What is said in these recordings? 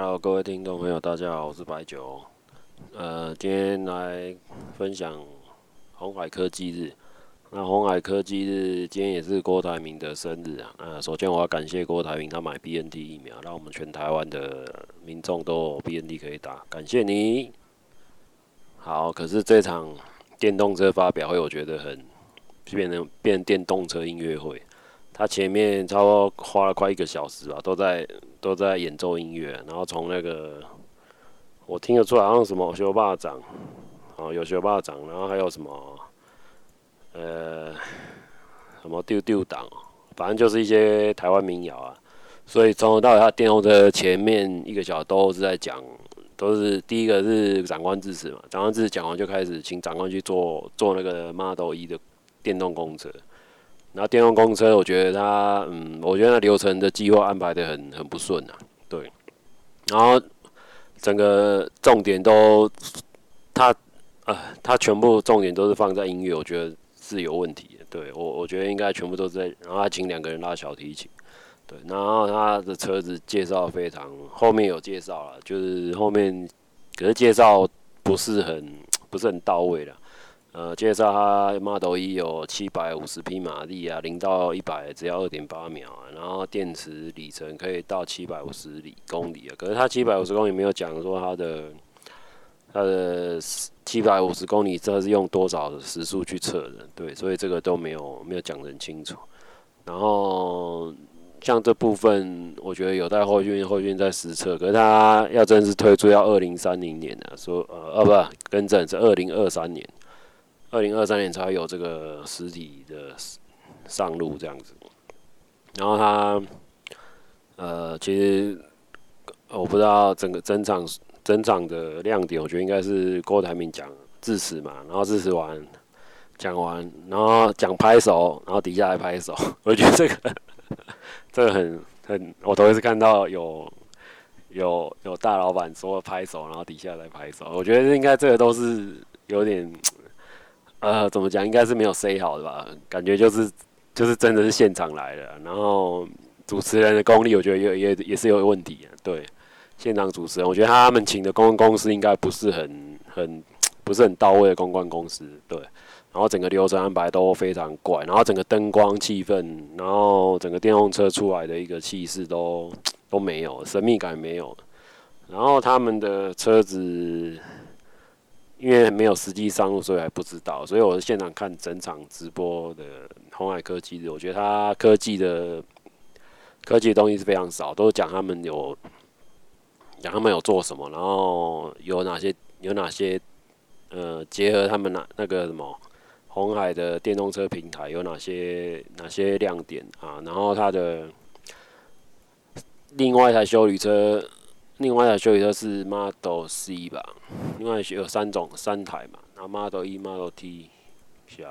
Hello，各位听众朋友，大家好，我是白酒。呃，今天来分享鸿海科技日。那鸿海科技日今天也是郭台铭的生日啊。呃，首先我要感谢郭台铭，他买 BNT 疫苗，让我们全台湾的民众都有 BNT 可以打，感谢你。好，可是这场电动车发表会，我觉得很变成变电动车音乐会。他前面差不多花了快一个小时吧，都在都在演奏音乐，然后从那个我听得出来，好像什么学霸长，哦，有学霸长，然后还有什么呃什么丢丢党，反正就是一些台湾民谣啊。所以从头到尾，他电动车前面一个小时都是在讲，都是第一个是长官致辞嘛，长官致辞讲完就开始请长官去做做那个 Model E 的电动公车。然后电动公车，我觉得它，嗯，我觉得那流程的计划安排得很很不顺啊，对。然后整个重点都，它，呃，它全部重点都是放在音乐，我觉得是有问题的。对我，我觉得应该全部都在，然后他请两个人拉小提琴，对。然后他的车子介绍非常，后面有介绍了，就是后面，可是介绍不是很，不是很到位了。呃，介绍它 Model E 有七百五十匹马力啊，零到一百只要二点八秒啊，然后电池里程可以到七百五十里公里啊。可是它七百五十公里没有讲说它的它的七百五十公里这是用多少的时速去测的，对，所以这个都没有没有讲得很清楚。然后像这部分，我觉得有待后续后续再实测。可是它要正式推出要二零三零年啊，说呃，呃、啊，不，更正是二零二三年。二零二三年才有这个实体的上路这样子，然后他呃，其实我不知道整个整场整场的亮点，我觉得应该是郭台铭讲致辞嘛，然后致辞完讲完，然后讲拍手，然后底下来拍手，我觉得这个这个很很，我头一次看到有有有大老板说拍手，然后底下来拍手，我觉得应该这个都是有点。呃，怎么讲？应该是没有 say 好的吧？感觉就是就是真的是现场来的，然后主持人的功力，我觉得也也也是有问题。对，现场主持人，我觉得他们请的公关公司应该不是很很不是很到位的公关公司。对，然后整个流程安排都非常怪，然后整个灯光气氛，然后整个电动车出来的一个气势都都没有，神秘感没有。然后他们的车子。因为没有实际上路，所以还不知道。所以我是现场看整场直播的红海科技日，我觉得他科技的科技的东西是非常少，都是讲他们有讲他们有做什么，然后有哪些有哪些呃结合他们那那个什么红海的电动车平台有哪些哪些亮点啊，然后他的另外一台修理车。另外一台休旅车是 Model C 吧，另外有三种三台嘛，然后 Model E、Model T 下，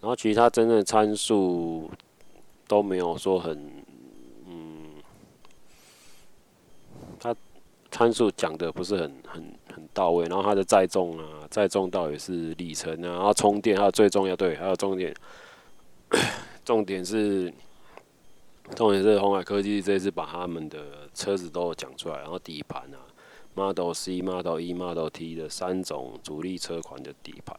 然后其他真正的参数都没有说很，嗯，它参数讲的不是很很很到位，然后它的载重啊，载重到底是里程啊，然后充电还有最重要对，还有重点，重点是。重点是鸿海科技这次把他们的车子都讲出来，然后底盘啊，Model C、Model E、Model T 的三种主力车款的底盘，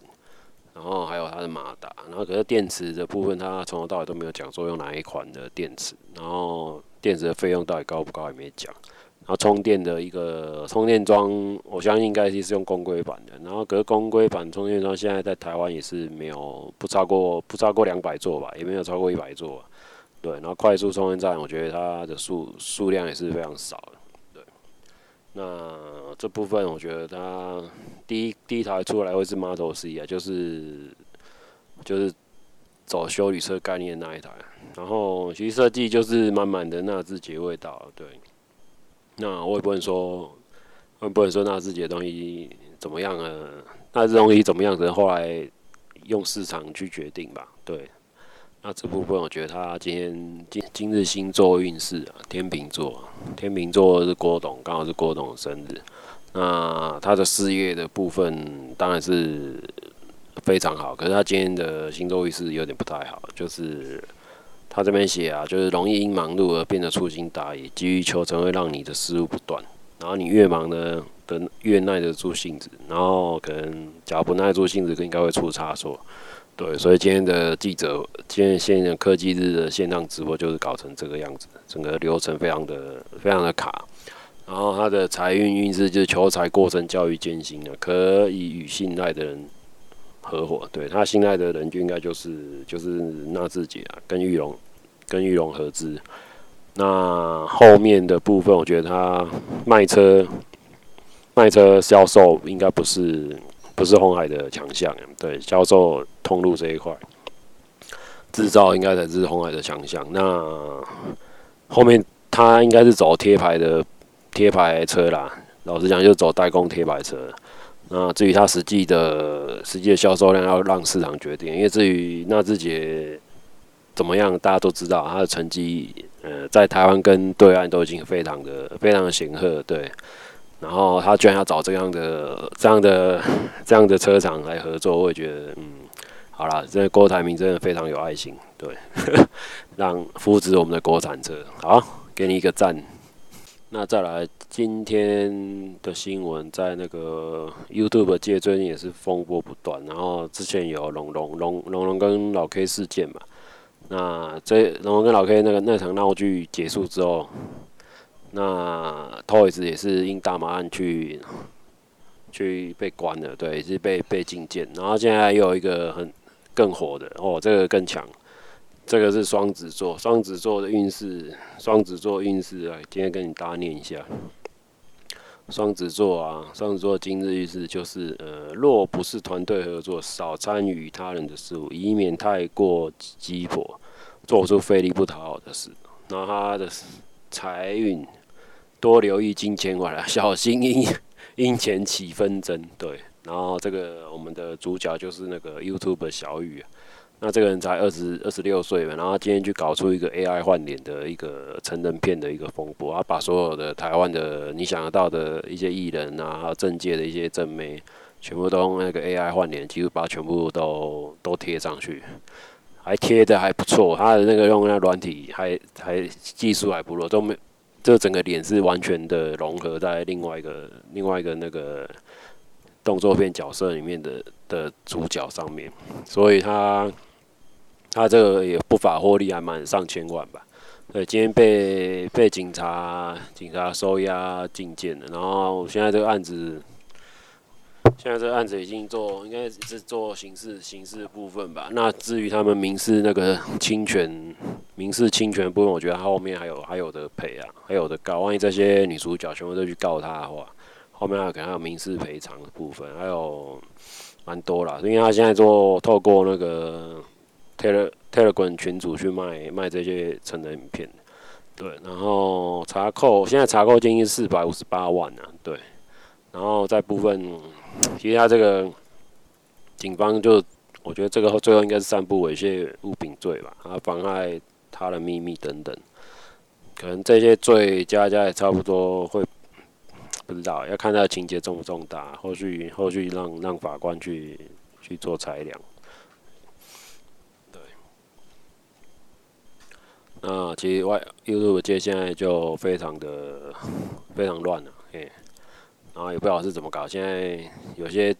然后还有它的马达，然后可是电池的部分，它从头到尾都没有讲说用哪一款的电池，然后电池的费用到底高不高也没讲，然后充电的一个充电桩，我相信应该是用公规版的，然后可是公规版充电桩现在在台湾也是没有不超过不超过两百座吧，也没有超过一百座。对，然后快速充电站，我觉得它的数数量也是非常少的。对，那这部分我觉得它第一第一台出来会是 Model C 啊，就是就是走修理车概念的那一台。然后其实设计就是满满的纳智捷味道。对，那我也不能说，我也不能说纳智捷的东西怎么样啊？纳智东西怎么样？可能后来用市场去决定吧。对。那这部分我觉得他今天今今日星座运势啊，天秤座，天秤座是郭董，刚好是郭董的生日。那他的事业的部分当然是非常好，可是他今天的星座运势有点不太好，就是他这边写啊，就是容易因忙碌而变得粗心大意，急于求成会让你的失误不断。然后你越忙呢，的越耐得住性子，然后可能假如不耐住性子，应该会出差错。对，所以今天的记者，今天现在科技日的线上直播就是搞成这个样子，整个流程非常的非常的卡。然后他的财运运势就是求财过程较为艰辛的，可以与信赖的人合伙。对，他信赖的人就应该就是就是纳智捷啊，跟玉龙跟玉龙合资。那后面的部分，我觉得他卖车卖车销售应该不是不是鸿海的强项，对，销售通路这一块，制造应该才是鸿海的强项。那后面他应该是走贴牌的。贴牌车啦，老实讲就走代工贴牌车。那至于它实际的实际的销售量，要让市场决定。因为至于纳智捷怎么样，大家都知道，它的成绩，呃，在台湾跟对岸都已经非常的非常的显赫，对。然后他居然要找这样的这样的这样的车厂来合作，我也觉得，嗯，好啦，这郭台铭真的非常有爱心，对，让扶持我们的国产车，好，给你一个赞。那再来，今天的新闻在那个 YouTube 界最近也是风波不断。然后之前有龙龙龙龙龙跟老 K 事件嘛，那这龙龙跟老 K 那个那场闹剧结束之后，那 Toys 也是因大麻案去去被关了，对，是被被禁见。然后现在又有一个很更火的哦，这个更强。这个是双子座，双子座的运势，双子座运势啊，今天跟你大家念一下。双子座啊，双子座今日运势就是，呃，若不是团队合作，少参与他人的事物，以免太过急迫，做出费力不讨好的事。那他的财运，多留意金钱往来，小心因因钱起纷争。对，然后这个我们的主角就是那个 YouTube 小雨啊。那这个人才二十二十六岁嘛，然后今天去搞出一个 AI 换脸的一个成人片的一个风波，他把所有的台湾的你想得到的一些艺人啊，政界的一些正妹，全部都用那个 AI 换脸，几乎把全部都都贴上去，还贴的还不错，他的那个用那软体还还技术还不错，都没，这整个脸是完全的融合在另外一个另外一个那个动作片角色里面的的主角上面，所以他。他这个也不法获利还蛮上千万吧？对，今天被被警察警察收押禁见了。然后现在这个案子，现在这案子已经做，应该是做刑事刑事部分吧。那至于他们民事那个侵权民事侵权部分，我觉得他后面还有还有的赔啊，还有的告。万一这些女主角全部都去告他的话，后面还有可能还有民事赔偿的部分，还有蛮多啦。因为他现在做透过那个。Telegram 群组去卖卖这些成人影片，对，然后查扣现在查扣金是四百五十八万啊，对，然后在部分，其实他这个警方就我觉得这个最后应该是散布猥亵物品罪吧，啊，妨碍他的秘密等等，可能这些罪加加也差不多会不知道，要看他的情节重不重大，后续后续让让法官去去做裁量。对。那其实外 YouTube 界现在就非常的非常乱了，嘿，然后也不知道是怎么搞。现在有些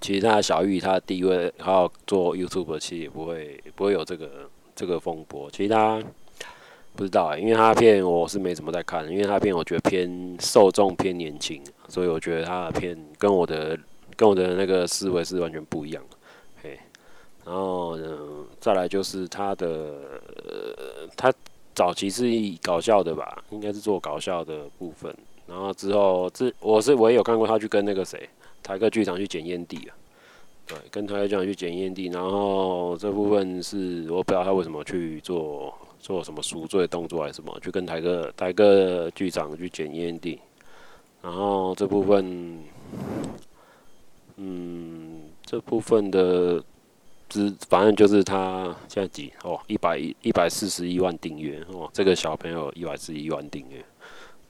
其实他小玉他的地位，还有做 YouTube 其实也不会不会有这个这个风波。其实他不知道啊，因为他片我是没怎么在看，因为他片我觉得偏受众偏年轻，所以我觉得他的片跟我的跟我的那个思维是完全不一样，嘿。然后呢，再来就是他的，呃，他早期是以搞笑的吧，应该是做搞笑的部分。然后之后，这我是我也有看过他去跟那个谁，台客剧场去捡烟蒂啊，对，跟台客剧场去捡烟蒂。然后这部分是我不知道他为什么去做做什么赎罪动作还是什么，去跟台客台客剧场去捡烟蒂。然后这部分，嗯，这部分的。只反正就是他现在几哦，一百一一百四十一万订阅哦，这个小朋友一百四十一万订阅，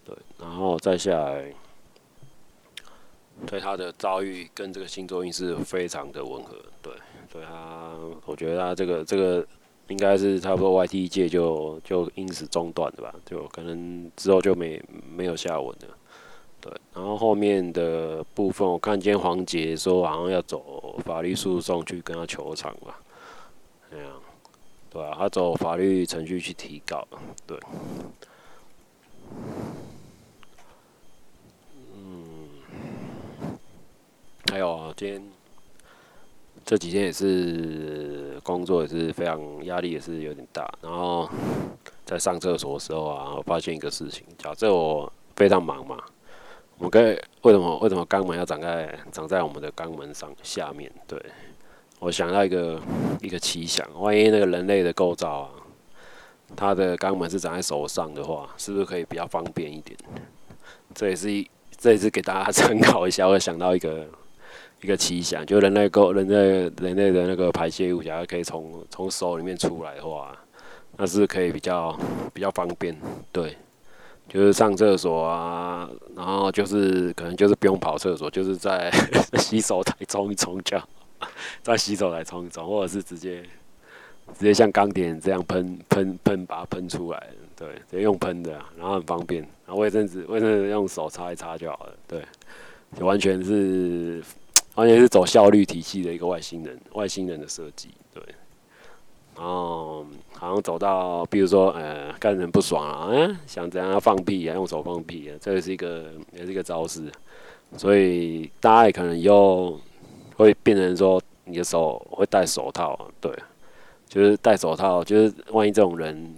对，然后再下来，对他的遭遇跟这个星座运势非常的吻合，对，对他，我觉得他这个这个应该是差不多 YT 界就就因此中断的吧，就可能之后就没没有下文了。对，然后后面的部分，我看见黄杰说好像要走法律诉讼去跟他求偿吧，这样，对啊，他走法律程序去提告，对，还有，今天这几天也是工作也是非常压力也是有点大，然后在上厕所的时候啊，我发现一个事情，假设我非常忙嘛。我们可以为什么为什么肛门要长在长在我们的肛门上下面？对，我想到一个一个奇想，万一那个人类的构造啊，他的肛门是长在手上的话，是不是可以比较方便一点？这也是一这也是给大家参考一下。我想到一个一个奇想，就人类够人类人类的那个排泄物，假如可以从从手里面出来的话，那是可以比较比较方便？对。就是上厕所啊，然后就是可能就是不用跑厕所，就是在 洗手台冲一冲就，在洗手台冲一冲，或者是直接直接像钢铁这样喷喷喷把它喷出来，对，直接用喷的，然后很方便，然后卫生纸卫生纸用手擦一擦就好了，对，就完全是完全是走效率体系的一个外星人外星人的设计，对。然后好像走到，比如说，呃，看人不爽啊，嗯，想怎样放屁啊，用手放屁啊，这也是一个，也是一个招式。所以大家也可能以后会变成说，你的手会戴手套，对，就是戴手套，就是万一这种人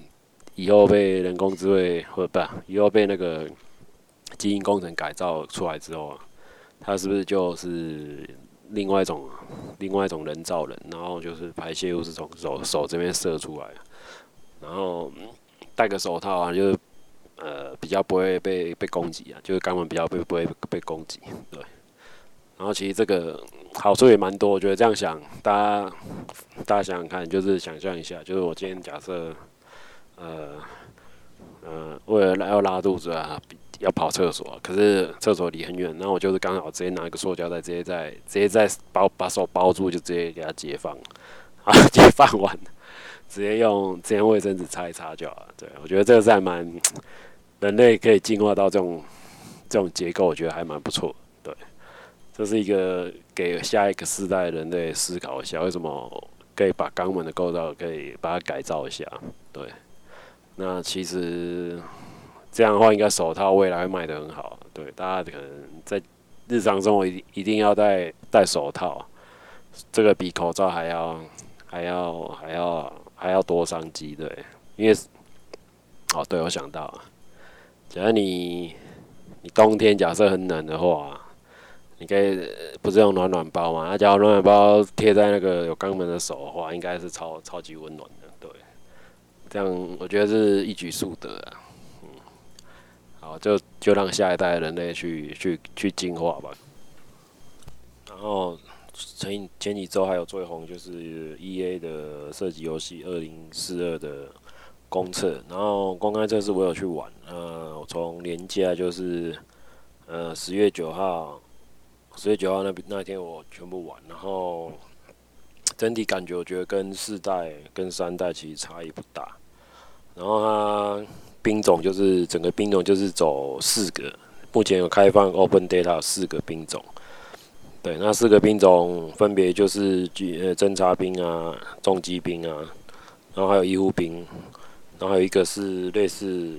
以后被人工智慧或不，以后被那个基因工程改造出来之后，他是不是就是？另外一种，另外一种人造人，然后就是排泄物是从手手这边射出来，然后戴个手套啊，就是呃比较不会被被攻击啊，就是肛门比较不不会被攻击，对。然后其实这个好处也蛮多，我觉得这样想，大家大家想想看，就是想象一下，就是我今天假设，呃呃，为了要拉肚子啊。要跑厕所，可是厕所离很远，然后我就是刚好直接拿一个塑胶袋，直接在直接在包把手包住，就直接给它解放，啊，解放完，直接用直接卫生纸擦一擦就好了。对，我觉得这个是还蛮人类可以进化到这种这种结构，我觉得还蛮不错。对，这是一个给下一个世代人类思考一下，为什么可以把肛门的构造可以把它改造一下？对，那其实。这样的话，应该手套未来会卖得很好。对，大家可能在日常生活一一定要戴戴手套，这个比口罩还要还要还要还要多商机。对，因为哦，对，我想到，假如你你冬天假设很冷的话，你可以不是用暖暖包嘛？那假如暖暖包贴在那个有肛门的手的话，应该是超超级温暖的。对，这样我觉得是一举数得啊。好，就就让下一代人类去去去进化吧。然后前前几周还有最红就是 EA 的射击游戏《二零四二》的公测，然后公开测试我有去玩。呃，我从连假就是呃十月九号，十月九号那那天我全部玩，然后整体感觉我觉得跟四代跟三代其实差异不大。然后它。兵种就是整个兵种就是走四个，目前有开放 Open Data 四个兵种，对，那四个兵种分别就是呃侦察兵啊、重机兵啊，然后还有医护兵，然后还有一个是类似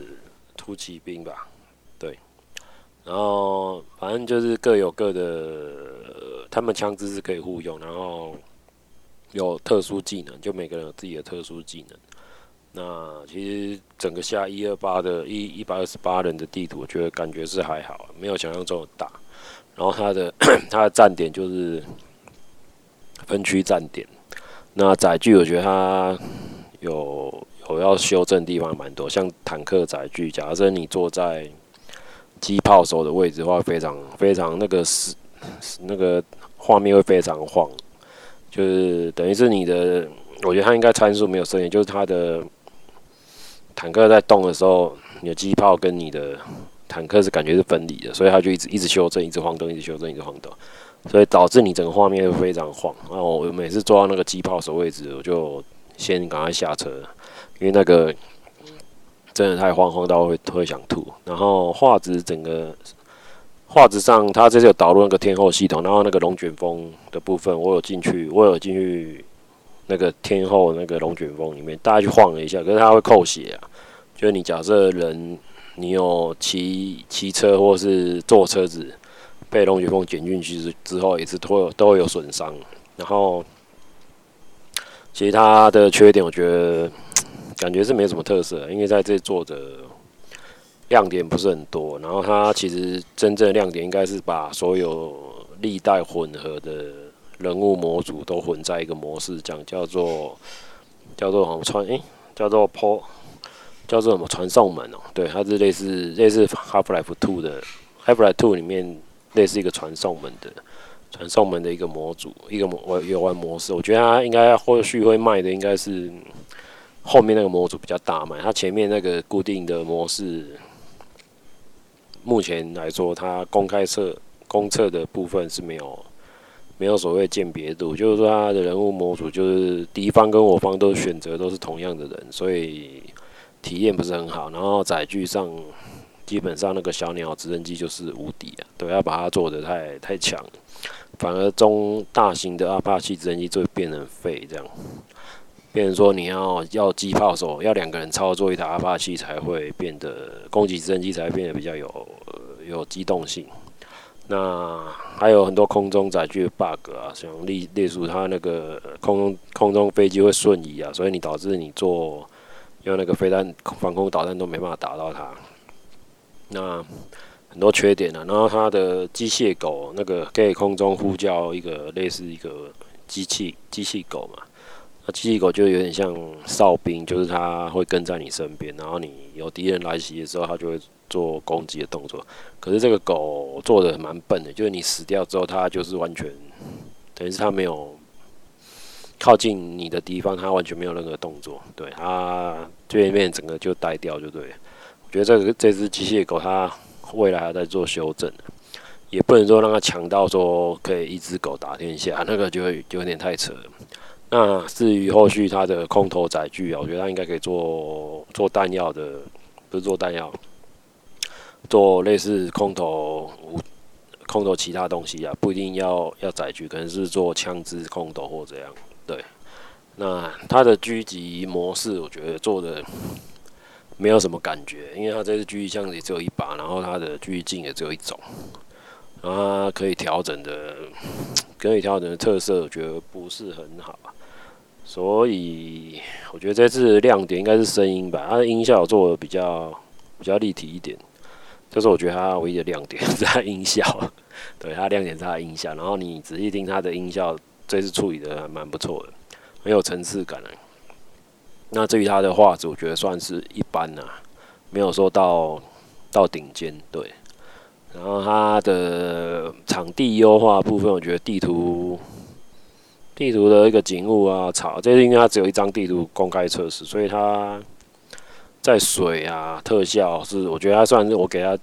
突击兵吧，对，然后反正就是各有各的，他们枪支是可以互用，然后有特殊技能，就每个人有自己的特殊技能。那其实整个下一二八的一一百二十八人的地图，我觉得感觉是还好，没有想象中的大。然后它的 它的站点就是分区站点。那载具我觉得它有有要修正的地方蛮多，像坦克载具，假设你坐在机炮手的位置的话，非常非常那个是那个画面会非常晃，就是等于是你的，我觉得它应该参数没有设定，就是它的。坦克在动的时候，你的机炮跟你的坦克是感觉是分离的，所以它就一直一直修正，一直晃动，一直修正，一直晃动，所以导致你整个画面会非常晃。然后我每次坐到那个机炮手位置，我就先赶快下车，因为那个真的太慌，慌到会会想吐。然后画质整个画质上，它这次有导入那个天后系统，然后那个龙卷风的部分，我有进去，我有进去那个天后那个龙卷风里面，大家去晃了一下，可是它会扣血啊，就是你假设人。你有骑骑车或是坐车子被龙卷风卷进去之之后，也是都有都会有损伤。然后，其他的缺点，我觉得感觉是没什么特色，因为在这坐着亮点不是很多。然后它其实真正的亮点应该是把所有历代混合的人物模组都混在一个模式，讲叫做叫做什么传诶，叫做 PO。叫做什么传送门哦、对，它是类似类似 Half-Life Two 的 Half-Life Two 里面类似一个传送门的传送门的一个模组，一个模游玩模式。我觉得它应该后续会卖的应该是后面那个模组比较大卖，它前面那个固定的模式，目前来说它公开测公测的部分是没有没有所谓鉴别度，就是说它的人物模组就是敌方跟我方都选择都是同样的人，所以。体验不是很好，然后载具上基本上那个小鸟直升机就是无敌啊，对，要把它做的太太强，反而中大型的阿帕奇直升机就会变成废这样，变成说你要要机炮手要两个人操作一台阿帕奇才会变得攻击直升机才会变得比较有、有机动性，那还有很多空中载具的 bug 啊，像例例如它那个空中空中飞机会瞬移啊，所以你导致你做用那个飞弹防空导弹都没办法打到它，那很多缺点、啊。然后它的机械狗那个可以空中呼叫一个类似一个机器机器狗嘛，那机器狗就有点像哨兵，就是它会跟在你身边，然后你有敌人来袭的时候，它就会做攻击的动作。可是这个狗做的蛮笨的，就是你死掉之后，它就是完全等于是它没有。靠近你的地方，它完全没有任何动作，对它对面整个就呆掉，就对。我觉得这个这只机械狗，它未来还在做修正，也不能说让它强到说可以一只狗打天下，那个就会就有点太扯了。那至于后续它的空投载具啊，我觉得它应该可以做做弹药的，不是做弹药，做类似空投空投其他东西啊，不一定要要载具，可能是做枪支空投或这样。对，那它的狙击模式，我觉得做的没有什么感觉，因为它这支狙击枪也只有一把，然后它的狙击镜也只有一种，然后它可以调整的，可以调整的特色，我觉得不是很好，所以我觉得这次亮点应该是声音吧，它的音效做的比较比较立体一点，这是我觉得它唯一的亮点是 它音效，对，它亮点是它音效，然后你仔细听它的音效。这次处理的还蛮不错的，很有层次感的。那至于它的画质，我觉得算是一般呐，没有说到到顶尖。对，然后它的场地优化部分，我觉得地图地图的一个景物啊，草，这是因为它只有一张地图公开测试，所以它在水啊特效是，我觉得它算是我给它。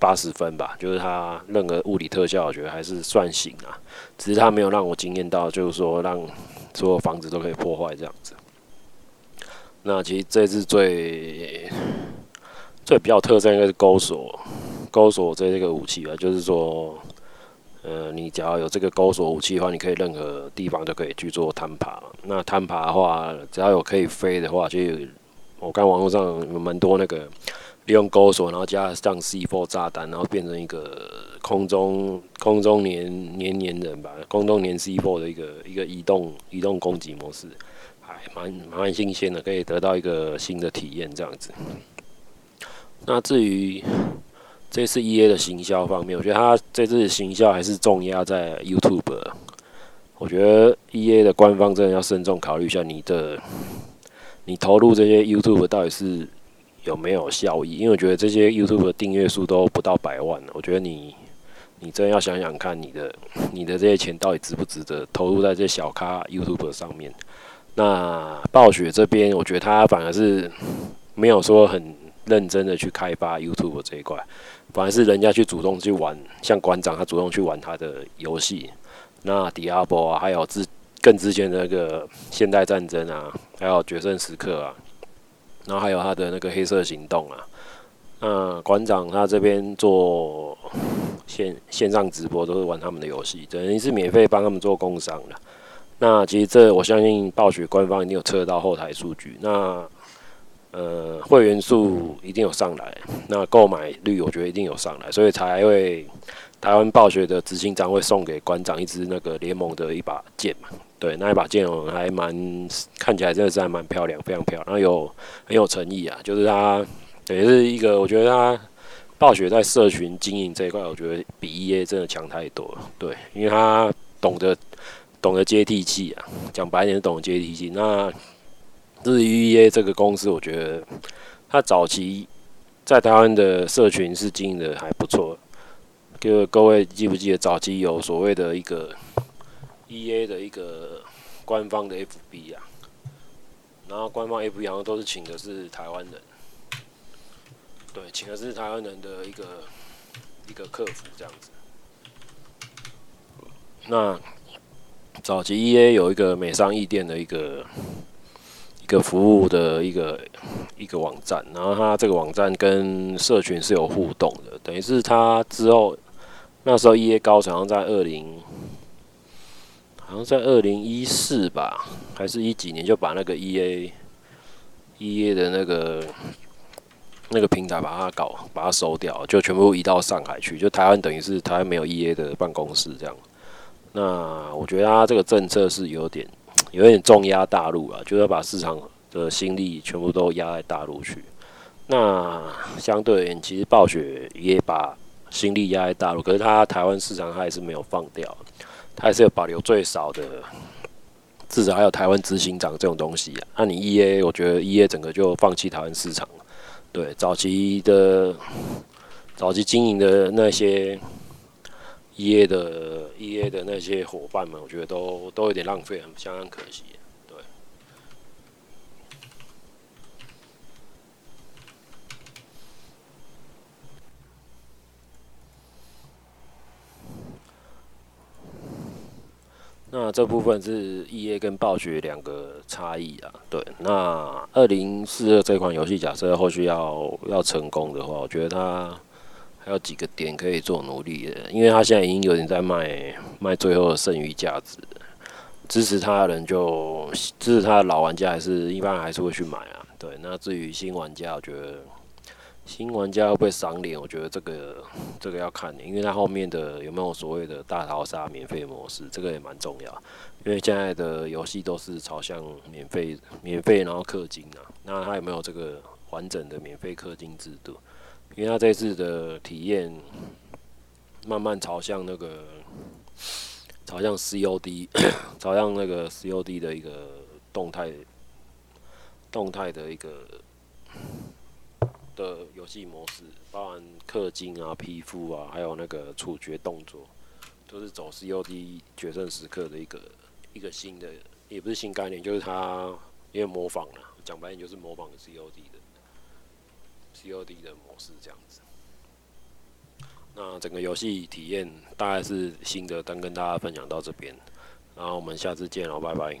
八十分吧，就是它任何物理特效，我觉得还是算行啊。只是它没有让我惊艳到，就是说让所有房子都可以破坏这样子。那其实这次最最比较特征应该是钩锁，钩锁这个武器吧，就是说，呃，你只要有这个钩锁武器的话，你可以任何地方都可以去做攀爬。那攀爬的话，只要有可以飞的话，就我看网络上有蛮多那个。利用钩锁，然后加上 C4 炸弹，然后变成一个空中空中黏黏黏人吧，空中黏 C4 的一个一个移动移动攻击模式，还蛮蛮新鲜的，可以得到一个新的体验这样子。那至于这次 EA 的行销方面，我觉得他这次行销还是重压在 YouTube。我觉得 EA 的官方真的要慎重考虑一下，你的你投入这些 YouTube 到底是。有没有效益？因为我觉得这些 YouTube 的订阅数都不到百万，我觉得你你真要想想看，你的你的这些钱到底值不值得投入在这些小咖 YouTube 上面？那暴雪这边，我觉得他反而是没有说很认真的去开发 YouTube 这一块，反而是人家去主动去玩，像馆长他主动去玩他的游戏，那 Diablo 啊，还有之更之前的那个现代战争啊，还有决胜时刻啊，然后还有他的那个黑色行动啊。那馆长他这边做线线上直播，都是玩他们的游戏，等于是免费帮他们做工商的。那其实这我相信暴雪官方一定有测到后台数据，那呃会员数一定有上来，那购买率我觉得一定有上来，所以才会台湾暴雪的执行长会送给馆长一支那个联盟的一把剑嘛。对，那一把剑还蛮看起来真的是还蛮漂亮，非常漂亮，然后有很有诚意啊，就是它等于是一个我觉得它暴雪在社群经营这一块，我觉得比 EA 真的强太多了。对，因为他懂得。懂得接地气啊，讲白点懂得接地气。那至于 EA 这个公司，我觉得他早期在台湾的社群是经营的还不错。各各位记不记得早期有所谓的一个 EA 的一个官方的 FB 啊？然后官方 FB 好像都是请的是台湾人，对，请的是台湾人的一个一个客服这样子。那早期 EA 有一个美商易店的一个个服务的一个一个网站，然后它这个网站跟社群是有互动的，等于是它之后那时候 EA 高层在二零，好像在二零一四吧，还是一几年就把那个 EA EA 的那个那个平台把它搞把它收掉，就全部移到上海去，就台湾等于是台湾没有 EA 的办公室这样。那我觉得他这个政策是有点有点重压大陆啊，就是要把市场的心力全部都压在大陆去。那相对而言，其实暴雪也把心力压在大陆，可是他台湾市场他还是没有放掉，他还是有保留最少的，至少还有台湾执行长这种东西啊。那你 EA，我觉得 EA 整个就放弃台湾市场了。对，早期的早期经营的那些。EA 的 EA 的那些伙伴们，我觉得都都有点浪费，很相当可惜。对。那这部分是 EA 跟暴雪两个差异啊。对。那二零四二这款游戏，假设后续要要成功的话，我觉得它。还有几个点可以做努力的，因为他现在已经有点在卖卖最后的剩余价值，支持他的人就支持他的老玩家还是一般还是会去买啊。对，那至于新玩家，我觉得新玩家会不会赏脸，我觉得这个这个要看的，因为他后面的有没有所谓的大逃杀免费模式，这个也蛮重要。因为现在的游戏都是朝向免费免费然后氪金啊，那他有没有这个完整的免费氪金制度？因为他这次的体验慢慢朝向那个朝向 COD，朝向那个 COD 的一个动态动态的一个的游戏模式，包含氪金啊、皮肤啊，还有那个处决动作，都是走 COD 决胜时刻的一个一个新的，也不是新概念，就是他因为模仿了，讲白点就是模仿 COD 的。COD 的模式这样子，那整个游戏体验大概是新的，单跟大家分享到这边，然后我们下次见哦，拜拜。